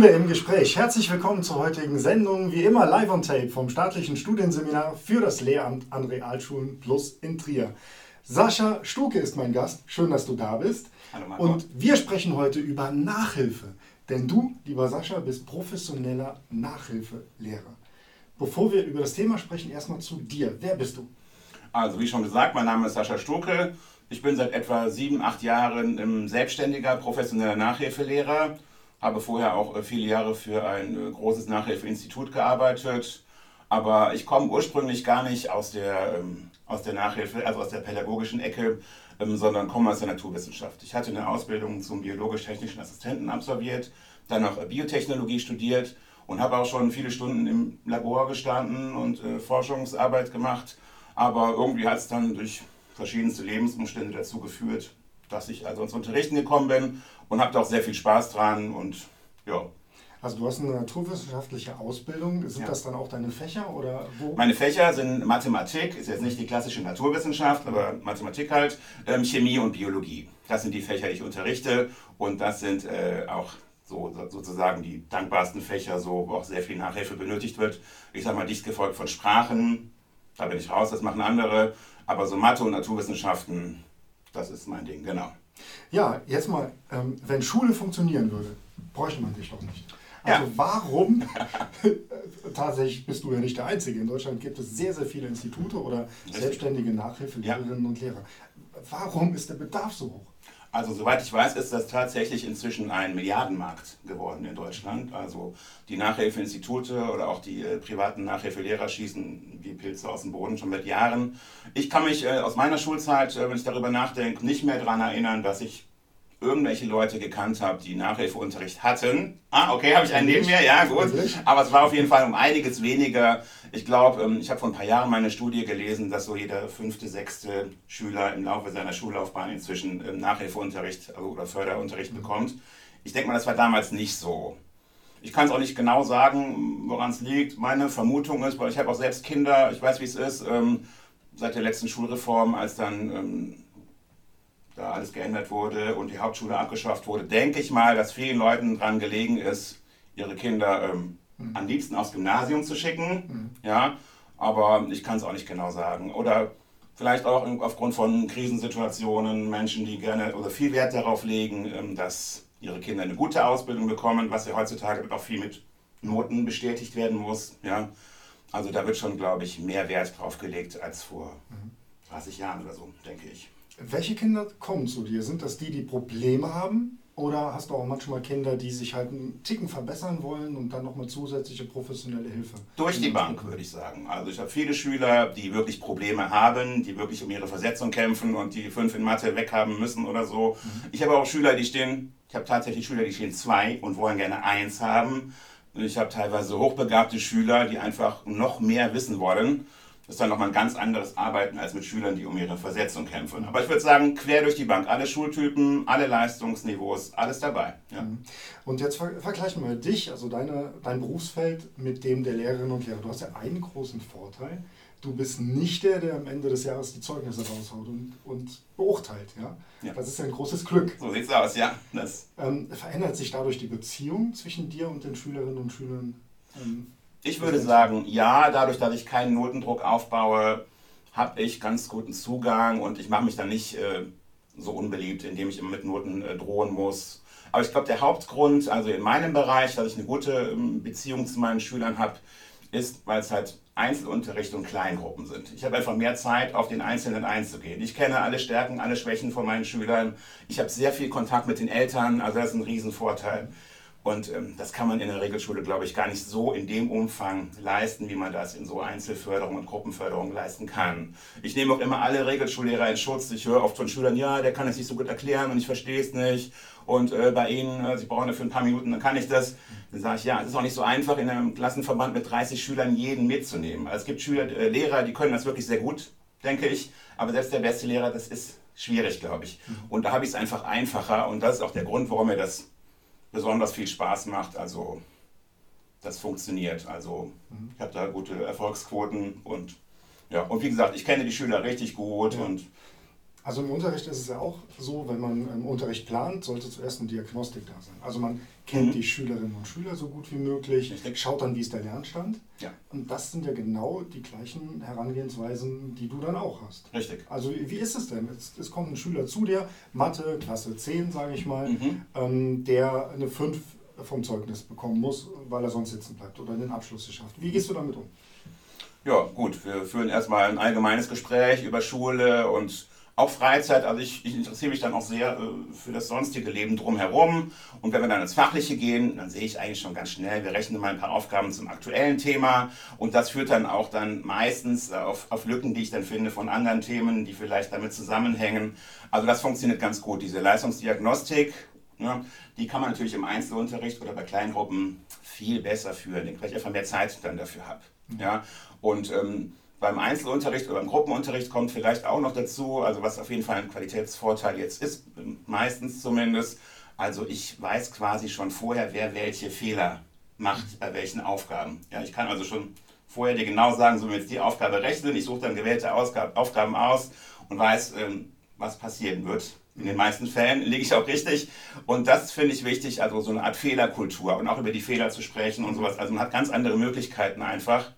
Schule im Gespräch. Herzlich willkommen zur heutigen Sendung, wie immer live on tape vom staatlichen Studienseminar für das Lehramt an Realschulen Plus in Trier. Sascha Stuke ist mein Gast. Schön, dass du da bist. Hallo Marco. Und wir sprechen heute über Nachhilfe. Denn du, lieber Sascha, bist professioneller Nachhilfelehrer. Bevor wir über das Thema sprechen, erstmal zu dir. Wer bist du? Also wie schon gesagt, mein Name ist Sascha Stuke. Ich bin seit etwa sieben, acht Jahren selbstständiger professioneller Nachhilfelehrer habe vorher auch äh, viele Jahre für ein äh, großes Nachhilfeinstitut gearbeitet, aber ich komme ursprünglich gar nicht aus der, ähm, aus der Nachhilfe, also aus der pädagogischen Ecke, ähm, sondern komme aus der Naturwissenschaft. Ich hatte eine Ausbildung zum biologisch-technischen Assistenten absolviert, dann noch Biotechnologie studiert und habe auch schon viele Stunden im Labor gestanden und äh, Forschungsarbeit gemacht. Aber irgendwie hat es dann durch verschiedenste Lebensumstände dazu geführt, dass ich also ins Unterrichten gekommen bin und habe da auch sehr viel Spaß dran und ja. Also du hast eine naturwissenschaftliche Ausbildung. Sind ja. das dann auch deine Fächer oder wo? Meine Fächer sind Mathematik, ist jetzt nicht die klassische Naturwissenschaft, aber Mathematik halt, ähm, Chemie und Biologie. Das sind die Fächer, die ich unterrichte und das sind äh, auch so, sozusagen die dankbarsten Fächer, so, wo auch sehr viel Nachhilfe benötigt wird. Ich sage mal, dicht gefolgt von Sprachen, da bin ich raus, das machen andere, aber so Mathe und Naturwissenschaften, das ist mein Ding, genau. Ja, jetzt mal, ähm, wenn Schule funktionieren würde, bräuchte man dich doch nicht. Also ja. warum, tatsächlich bist du ja nicht der Einzige, in Deutschland gibt es sehr, sehr viele Institute oder selbstständige Nachhilfelehrerinnen ja. und Lehrer. Warum ist der Bedarf so hoch? Also soweit ich weiß, ist das tatsächlich inzwischen ein Milliardenmarkt geworden in Deutschland. Also die Nachhilfeinstitute oder auch die äh, privaten Nachhilfelehrer schießen wie Pilze aus dem Boden schon seit Jahren. Ich kann mich äh, aus meiner Schulzeit, äh, wenn ich darüber nachdenke, nicht mehr daran erinnern, dass ich irgendwelche Leute gekannt habe, die Nachhilfeunterricht hatten. Ah, okay, habe ich einen neben mir, ja gut. Aber es war auf jeden Fall um einiges weniger. Ich glaube, ähm, ich habe vor ein paar Jahren meine Studie gelesen, dass so jeder fünfte, sechste Schüler im Laufe seiner Schullaufbahn inzwischen ähm, Nachhilfeunterricht also, oder Förderunterricht bekommt. Ich denke mal, das war damals nicht so. Ich kann es auch nicht genau sagen, woran es liegt. Meine Vermutung ist, weil ich habe auch selbst Kinder, ich weiß, wie es ist, ähm, seit der letzten Schulreform, als dann da alles geändert wurde und die Hauptschule abgeschafft wurde, denke ich mal, dass vielen Leuten daran gelegen ist, ihre Kinder ähm, mhm. am liebsten aufs Gymnasium zu schicken. Mhm. Ja, aber ich kann es auch nicht genau sagen. Oder vielleicht auch aufgrund von Krisensituationen Menschen, die gerne oder viel Wert darauf legen, ähm, dass ihre Kinder eine gute Ausbildung bekommen, was ja heutzutage auch viel mit Noten bestätigt werden muss. Ja, also da wird schon, glaube ich, mehr Wert drauf gelegt als vor 30 mhm. Jahren oder so, denke ich. Welche Kinder kommen zu dir? Sind das die, die Probleme haben? Oder hast du auch manchmal Kinder, die sich halt einen Ticken verbessern wollen und dann nochmal zusätzliche professionelle Hilfe? Durch die Bank, würde ich sagen. Also ich habe viele Schüler, die wirklich Probleme haben, die wirklich um ihre Versetzung kämpfen und die fünf in Mathe weghaben müssen oder so. Mhm. Ich habe auch Schüler, die stehen, ich habe tatsächlich Schüler, die stehen zwei und wollen gerne eins haben. Und ich habe teilweise hochbegabte Schüler, die einfach noch mehr wissen wollen das ist dann nochmal ein ganz anderes Arbeiten als mit Schülern, die um ihre Versetzung kämpfen. Aber ich würde sagen, quer durch die Bank, alle Schultypen, alle Leistungsniveaus, alles dabei. Ja. Mhm. Und jetzt ver vergleichen wir dich, also deine, dein Berufsfeld, mit dem der Lehrerinnen und Lehrer. Du hast ja einen großen Vorteil. Du bist nicht der, der am Ende des Jahres die Zeugnisse raushaut und, und beurteilt. Ja? ja? Das ist ein großes Glück. So sieht es aus, ja. Ähm, verändert sich dadurch die Beziehung zwischen dir und den Schülerinnen und Schülern? Ähm, ich würde sagen, ja, dadurch, dass ich keinen Notendruck aufbaue, habe ich ganz guten Zugang und ich mache mich dann nicht äh, so unbeliebt, indem ich immer mit Noten äh, drohen muss. Aber ich glaube, der Hauptgrund, also in meinem Bereich, dass ich eine gute ähm, Beziehung zu meinen Schülern habe, ist, weil es halt Einzelunterricht und Kleingruppen sind. Ich habe einfach mehr Zeit, auf den Einzelnen einzugehen. Ich kenne alle Stärken, alle Schwächen von meinen Schülern. Ich habe sehr viel Kontakt mit den Eltern, also das ist ein Riesenvorteil. Und ähm, das kann man in der Regelschule, glaube ich, gar nicht so in dem Umfang leisten, wie man das in so Einzelförderung und Gruppenförderung leisten kann. Ich nehme auch immer alle Regelschullehrer in Schutz. Ich höre oft von Schülern, ja, der kann es nicht so gut erklären und ich verstehe es nicht. Und äh, bei Ihnen, äh, Sie brauchen dafür ein paar Minuten, dann kann ich das. Dann sage ich, ja, es ist auch nicht so einfach, in einem Klassenverband mit 30 Schülern jeden mitzunehmen. Also es gibt Schüler, äh, Lehrer, die können das wirklich sehr gut, denke ich. Aber selbst der beste Lehrer, das ist schwierig, glaube ich. Mhm. Und da habe ich es einfach einfacher. Und das ist auch der Grund, warum mir das besonders viel Spaß macht. Also das funktioniert. Also mhm. ich habe da gute Erfolgsquoten und ja, und wie gesagt, ich kenne die Schüler richtig gut ja. und Also im Unterricht ist es ja auch so, wenn man im Unterricht plant, sollte zuerst eine Diagnostik da sein. Also man kennt mhm. die Schülerinnen und Schüler so gut wie möglich, Richtig. schaut dann, wie ist der Lernstand. Ja. Und das sind ja genau die gleichen Herangehensweisen, die du dann auch hast. Richtig. Also wie ist es denn? Es, es kommt ein Schüler zu dir, Mathe, Klasse 10, sage ich mal, mhm. ähm, der eine 5 vom Zeugnis bekommen muss, weil er sonst sitzen bleibt oder den Abschluss nicht schafft. Wie gehst du damit um? Ja, gut, wir führen erstmal ein allgemeines Gespräch über Schule und auch Freizeit. Also ich, ich interessiere mich dann auch sehr äh, für das sonstige Leben drumherum. Und wenn wir dann ins Fachliche gehen, dann sehe ich eigentlich schon ganz schnell, wir rechnen mal ein paar Aufgaben zum aktuellen Thema. Und das führt dann auch dann meistens auf, auf Lücken, die ich dann finde von anderen Themen, die vielleicht damit zusammenhängen. Also das funktioniert ganz gut. Diese Leistungsdiagnostik, ne, die kann man natürlich im Einzelunterricht oder bei kleinen Gruppen viel besser führen, weil ich einfach mehr Zeit dann dafür habe. Ja? Und ähm, beim Einzelunterricht oder beim Gruppenunterricht kommt vielleicht auch noch dazu, also was auf jeden Fall ein Qualitätsvorteil jetzt ist, meistens zumindest. Also ich weiß quasi schon vorher, wer welche Fehler macht bei welchen Aufgaben. Ja, ich kann also schon vorher dir genau sagen, so wir jetzt die Aufgabe rechnen, ich suche dann gewählte Ausgab Aufgaben aus und weiß, ähm, was passieren wird. In den meisten Fällen liege ich auch richtig. Und das finde ich wichtig, also so eine Art Fehlerkultur und auch über die Fehler zu sprechen und sowas. Also man hat ganz andere Möglichkeiten einfach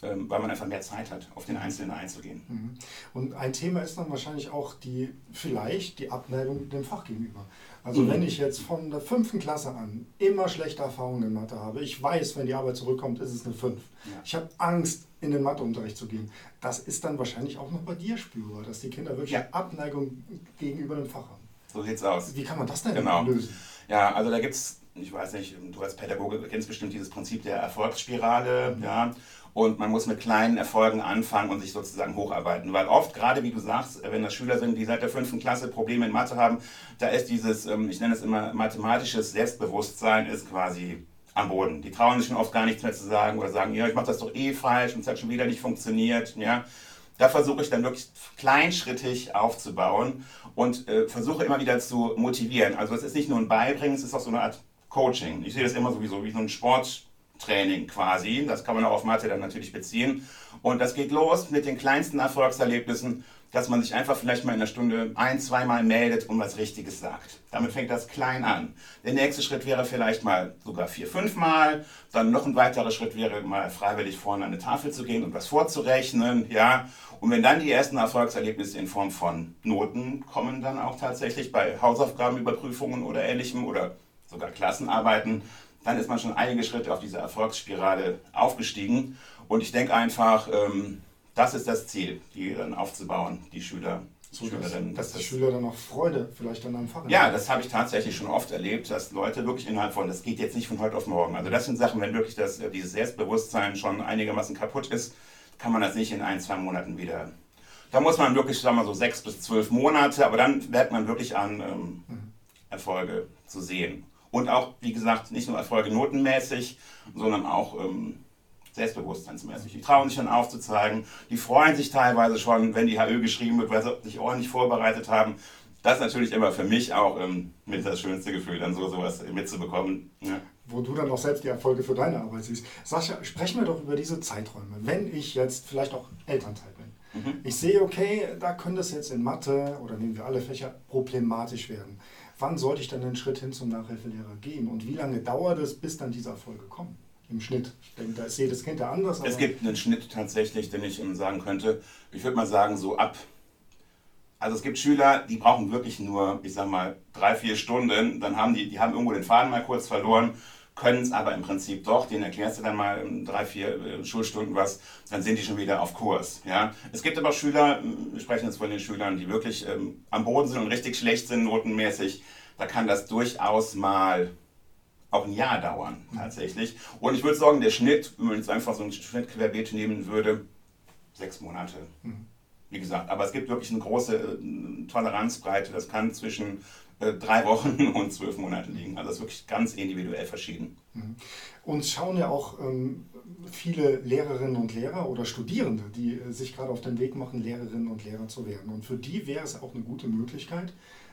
weil man einfach mehr Zeit hat, auf den Einzelnen einzugehen. Mhm. Und ein Thema ist dann wahrscheinlich auch die, vielleicht die Abneigung dem Fach gegenüber. Also mhm. wenn ich jetzt von der fünften Klasse an immer schlechte Erfahrungen in Mathe habe, ich weiß, wenn die Arbeit zurückkommt, ist es eine 5. Ja. Ich habe Angst, in den Matheunterricht zu gehen. Das ist dann wahrscheinlich auch noch bei dir spürbar, dass die Kinder wirklich ja. Abneigung gegenüber dem Fach haben. So sieht's aus. Wie kann man das denn genau. lösen? Ja, also da gibt es, ich weiß nicht, du als Pädagoge kennst bestimmt dieses Prinzip der Erfolgsspirale, mhm. ja. Und man muss mit kleinen Erfolgen anfangen und sich sozusagen hocharbeiten. Weil oft, gerade wie du sagst, wenn das Schüler sind, die seit der fünften Klasse Probleme in Mathe haben, da ist dieses, ähm, ich nenne es immer mathematisches Selbstbewusstsein, ist quasi am Boden. Die trauen sich schon oft gar nichts mehr zu sagen oder sagen, ja, ich mache das doch eh falsch und es hat schon wieder nicht funktioniert. Ja. Da versuche ich dann wirklich kleinschrittig aufzubauen und äh, versuche immer wieder zu motivieren. Also es ist nicht nur ein Beibringen, es ist auch so eine Art Coaching. Ich sehe das immer sowieso wie so ein Sport. Training quasi. Das kann man auch auf Mathe dann natürlich beziehen. Und das geht los mit den kleinsten Erfolgserlebnissen, dass man sich einfach vielleicht mal in der Stunde ein, zweimal meldet und was Richtiges sagt. Damit fängt das klein an. Der nächste Schritt wäre vielleicht mal sogar vier, fünfmal. Dann noch ein weiterer Schritt wäre mal freiwillig vorne an eine Tafel zu gehen und was vorzurechnen. Ja. Und wenn dann die ersten Erfolgserlebnisse in Form von Noten kommen, dann auch tatsächlich bei Hausaufgabenüberprüfungen oder ähnlichem oder sogar Klassenarbeiten, dann ist man schon einige Schritte auf dieser Erfolgsspirale aufgestiegen. Und ich denke einfach, ähm, das ist das Ziel, die dann aufzubauen, die Schüler. So, Schülerinnen. Dass, dass die Schüler dann auch Freude vielleicht an einem Fach haben. Ja, das habe ich tatsächlich schon oft erlebt, dass Leute wirklich innerhalb von, das geht jetzt nicht von heute auf morgen. Also das sind Sachen, wenn wirklich das, äh, dieses Selbstbewusstsein schon einigermaßen kaputt ist, kann man das nicht in ein, zwei Monaten wieder. Da muss man wirklich, sagen wir so sechs bis zwölf Monate, aber dann merkt man wirklich an, ähm, mhm. Erfolge zu sehen. Und auch, wie gesagt, nicht nur Erfolge notenmäßig, sondern auch ähm, selbstbewusstseinsmäßig. Die trauen sich dann aufzuzeigen, die freuen sich teilweise schon, wenn die HÖ geschrieben wird, weil sie sich ordentlich vorbereitet haben. Das ist natürlich immer für mich auch ähm, mit das schönste Gefühl, dann so sowas mitzubekommen. Ja. Wo du dann auch selbst die Erfolge für deine Arbeit siehst. Sascha, sprechen wir doch über diese Zeiträume. Wenn ich jetzt vielleicht auch Elternteil bin, mhm. ich sehe, okay, da könnte es jetzt in Mathe oder nehmen wir alle Fächer problematisch werden wann sollte ich dann den Schritt hin zum Nachhilfelehrer gehen und wie lange dauert es, bis dann diese Erfolge kommen? Im Schnitt. Ich denke, da ist jedes Kind ja anders. Es gibt einen Schnitt tatsächlich, den ich sagen könnte. Ich würde mal sagen, so ab. Also es gibt Schüler, die brauchen wirklich nur, ich sag mal, drei, vier Stunden. Dann haben die, die haben irgendwo den Faden mal kurz verloren, können es aber im Prinzip doch. Den erklärst du dann mal in drei, vier äh, Schulstunden was, dann sind die schon wieder auf Kurs. Ja? Es gibt aber Schüler, wir sprechen jetzt von den Schülern, die wirklich ähm, am Boden sind und richtig schlecht sind, notenmäßig. Da kann das durchaus mal auch ein Jahr dauern, tatsächlich. Und ich würde sagen, der Schnitt, wenn man jetzt einfach so einen Schnitt querbeet nehmen würde, sechs Monate. Mhm. Wie gesagt, aber es gibt wirklich eine große äh, Toleranzbreite. Das kann zwischen äh, drei Wochen und zwölf Monate liegen. Also das ist wirklich ganz individuell verschieden. Mhm. Uns schauen ja auch ähm, viele Lehrerinnen und Lehrer oder Studierende, die äh, sich gerade auf den Weg machen, Lehrerinnen und Lehrer zu werden. Und für die wäre es auch eine gute Möglichkeit,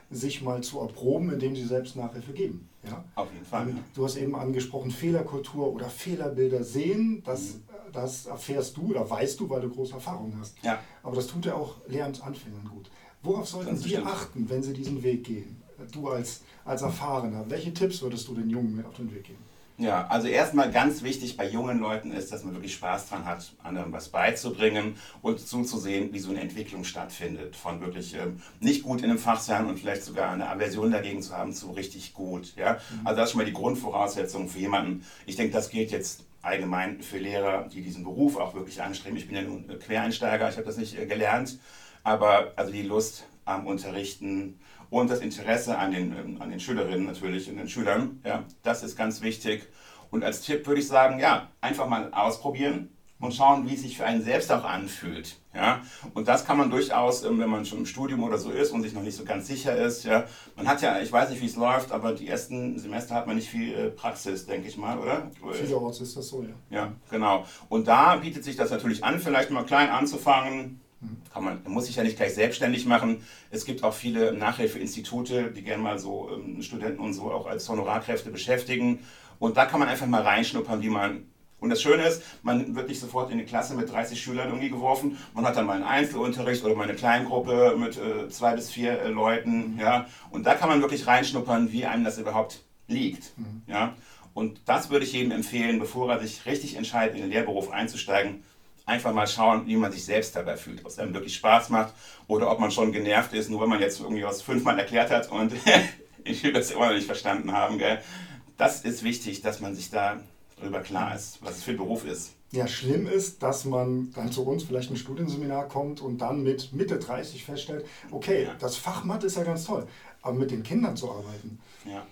sich mal zu erproben, indem sie selbst Nachhilfe geben. Ja? Auf jeden Fall. Ja. Du hast eben angesprochen, Fehlerkultur oder Fehlerbilder sehen, das, mhm. das erfährst du oder weißt du, weil du große Erfahrung hast. Ja. Aber das tut ja auch Lehramtsanfängern gut. Worauf sollten die achten, wenn sie diesen Weg gehen? Du als, als Erfahrener, welche Tipps würdest du den Jungen mit auf den Weg geben? Ja, also erstmal ganz wichtig bei jungen Leuten ist, dass man wirklich Spaß dran hat, anderen was beizubringen und zuzusehen, wie so eine Entwicklung stattfindet. Von wirklich ähm, nicht gut in einem Fach sein und vielleicht sogar eine Aversion dagegen zu haben, zu richtig gut. Ja? Mhm. Also das ist schon mal die Grundvoraussetzung für jemanden. Ich denke, das gilt jetzt allgemein für Lehrer, die diesen Beruf auch wirklich anstreben. Ich bin ja nun Quereinsteiger, ich habe das nicht äh, gelernt, aber also die Lust am Unterrichten, und das Interesse an den, ähm, an den Schülerinnen natürlich und den Schülern. Ja, das ist ganz wichtig. Und als Tipp würde ich sagen, ja, einfach mal ausprobieren und schauen, wie es sich für einen selbst auch anfühlt. Ja? Und das kann man durchaus, ähm, wenn man schon im Studium oder so ist und sich noch nicht so ganz sicher ist. Ja? Man hat ja, ich weiß nicht, wie es läuft, aber die ersten Semester hat man nicht viel äh, Praxis, denke ich mal, oder? Vielerorts ist das so, ja. Ja, genau. Und da bietet sich das natürlich an, vielleicht mal klein anzufangen, kann man, muss sich ja nicht gleich selbstständig machen. Es gibt auch viele Nachhilfeinstitute, die gerne mal so ähm, Studenten und so auch als Honorarkräfte beschäftigen. Und da kann man einfach mal reinschnuppern, wie man. Und das Schöne ist, man wird nicht sofort in eine Klasse mit 30 Schülern irgendwie geworfen. Man hat dann mal einen Einzelunterricht oder mal eine Kleingruppe mit äh, zwei bis vier äh, Leuten. Ja? Und da kann man wirklich reinschnuppern, wie einem das überhaupt liegt. Mhm. Ja? Und das würde ich jedem empfehlen, bevor er sich richtig entscheidet, in den Lehrberuf einzusteigen, einfach mal schauen, wie man sich selbst dabei fühlt, ob es einem wirklich Spaß macht oder ob man schon genervt ist, nur wenn man jetzt irgendwie was fünfmal erklärt hat und ich will das immer noch nicht verstanden haben. Gell? Das ist wichtig, dass man sich da darüber klar ist, was es für ein Beruf ist. Ja, schlimm ist, dass man dann zu uns vielleicht ein Studienseminar kommt und dann mit Mitte 30 feststellt, okay, ja. das Fach Mathe ist ja ganz toll, aber mit den Kindern zu arbeiten, ja.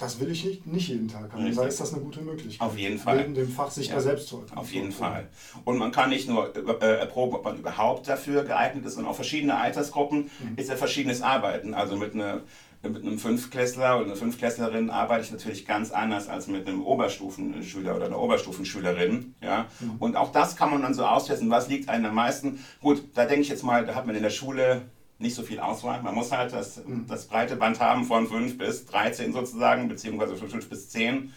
Das will ich nicht, nicht jeden Tag haben. Da ist das eine gute Möglichkeit. Auf jeden Fall. Neben dem Fach sich ja. da selbst zu Auf jeden Fall. Und man kann nicht nur äh, erproben, ob man überhaupt dafür geeignet ist, sondern auch verschiedene Altersgruppen mhm. ist ja verschiedenes Arbeiten. Also mit, eine, mit einem Fünfklässler oder einer Fünfklässlerin arbeite ich natürlich ganz anders als mit einem Oberstufenschüler oder einer Oberstufenschülerin. Ja? Mhm. Und auch das kann man dann so austesten, was liegt einem am meisten. Gut, da denke ich jetzt mal, da hat man in der Schule nicht so viel Auswahl. Man muss halt das, das breite Band haben von 5 bis 13 sozusagen, beziehungsweise von 5 bis 10.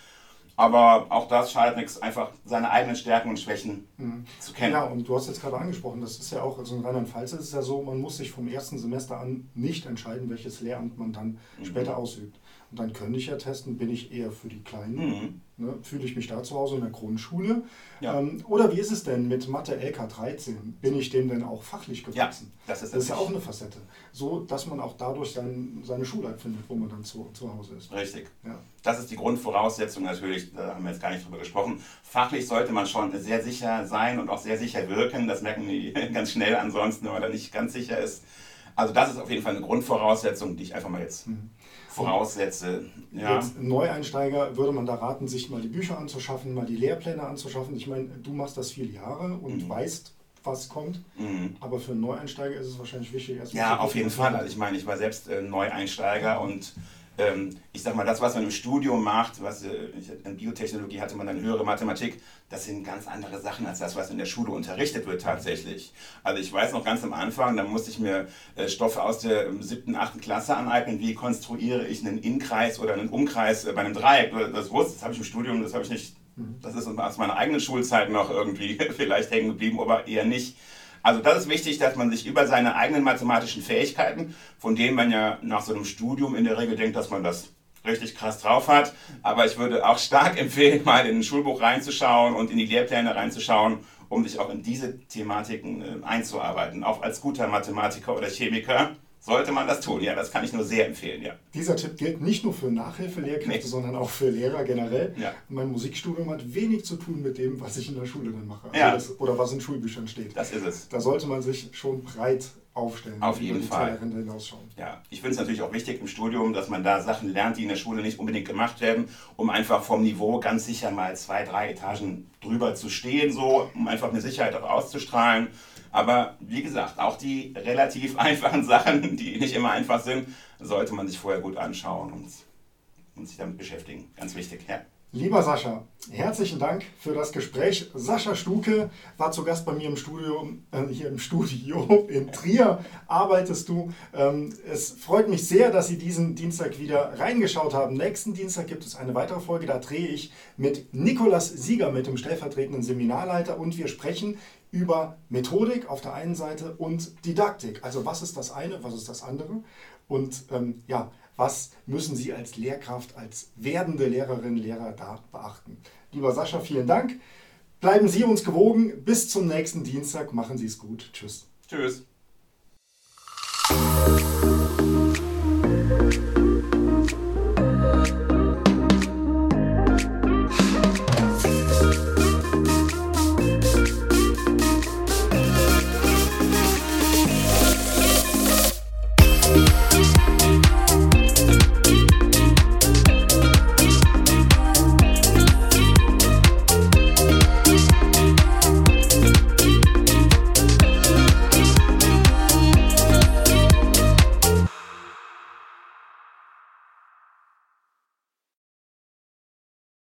Aber auch das schadet nichts, einfach seine eigenen Stärken und Schwächen mhm. zu kennen. Ja, und du hast jetzt gerade angesprochen, das ist ja auch, also in Rheinland-Pfalz ist es ja so, man muss sich vom ersten Semester an nicht entscheiden, welches Lehramt man dann mhm. später ausübt. Und dann könnte ich ja testen, bin ich eher für die Kleinen, mhm. ne, fühle ich mich da zu Hause in der Grundschule. Ja. Ähm, oder wie ist es denn mit Mathe LK 13? Bin ich dem denn auch fachlich gewachsen? Ja, das ist, das ist ja auch eine Facette. So, dass man auch dadurch sein, seine Schulheit findet, wo man dann zu, zu Hause ist. Richtig. Ja. Das ist die Grundvoraussetzung natürlich, da haben wir jetzt gar nicht drüber gesprochen. Fachlich sollte man schon sehr sicher sein und auch sehr sicher wirken. Das merken die ganz schnell ansonsten, wenn man da nicht ganz sicher ist. Also das ist auf jeden Fall eine Grundvoraussetzung, die ich einfach mal jetzt mhm voraussetze. Ja. Jetzt Neueinsteiger würde man da raten, sich mal die Bücher anzuschaffen, mal die Lehrpläne anzuschaffen. Ich meine, du machst das viele Jahre und mhm. weißt, was kommt. Mhm. Aber für einen Neueinsteiger ist es wahrscheinlich wichtig, erstmal. Ja, auf jeden Fall. Also ich meine, ich war selbst äh, Neueinsteiger und ähm, ich sag mal, das, was man im Studium macht, was äh, in Biotechnologie hatte man dann höhere Mathematik, das sind ganz andere Sachen als das, was in der Schule unterrichtet wird tatsächlich. Also ich weiß noch ganz am Anfang, da musste ich mir äh, Stoffe aus der ähm, siebten, achten Klasse aneignen, wie konstruiere ich einen Inkreis oder einen Umkreis äh, bei einem Dreieck. Das wusste, das habe ich im Studium, das habe ich nicht, mhm. das ist aus meiner eigenen Schulzeit noch irgendwie vielleicht hängen geblieben, aber eher nicht. Also das ist wichtig, dass man sich über seine eigenen mathematischen Fähigkeiten, von denen man ja nach so einem Studium in der Regel denkt, dass man das richtig krass drauf hat. Aber ich würde auch stark empfehlen, mal in ein Schulbuch reinzuschauen und in die Lehrpläne reinzuschauen, um sich auch in diese Thematiken äh, einzuarbeiten. Auch als guter Mathematiker oder Chemiker sollte man das tun. Ja, das kann ich nur sehr empfehlen, ja. Dieser Tipp gilt nicht nur für Nachhilfelehrkräfte, nee. sondern auch für Lehrer generell. Ja. Mein Musikstudium hat wenig zu tun mit dem, was ich in der Schule dann mache. Also ja. Das, oder was in Schulbüchern steht. Das ist es. Da sollte man sich schon breit aufstellen. Auf jeden Fall. Ja, ich finde es natürlich auch wichtig im Studium, dass man da Sachen lernt, die in der Schule nicht unbedingt gemacht werden, um einfach vom Niveau ganz sicher mal zwei, drei Etagen drüber zu stehen, so, um einfach eine Sicherheit auch auszustrahlen. Aber wie gesagt, auch die relativ einfachen Sachen, die nicht immer einfach sind, sollte man sich vorher gut anschauen und, und sich damit beschäftigen. Ganz wichtig. Ja. Lieber Sascha, herzlichen Dank für das Gespräch. Sascha Stuke war zu Gast bei mir im Studio, äh, hier im Studio in Trier arbeitest du. Ähm, es freut mich sehr, dass Sie diesen Dienstag wieder reingeschaut haben. Nächsten Dienstag gibt es eine weitere Folge, da drehe ich mit Nikolas Sieger, mit dem stellvertretenden Seminarleiter und wir sprechen über Methodik auf der einen Seite und Didaktik. Also was ist das eine, was ist das andere? Und ähm, ja, was müssen Sie als Lehrkraft, als werdende Lehrerin, Lehrer da beachten? Lieber Sascha, vielen Dank. Bleiben Sie uns gewogen. Bis zum nächsten Dienstag. Machen Sie es gut. Tschüss. Tschüss.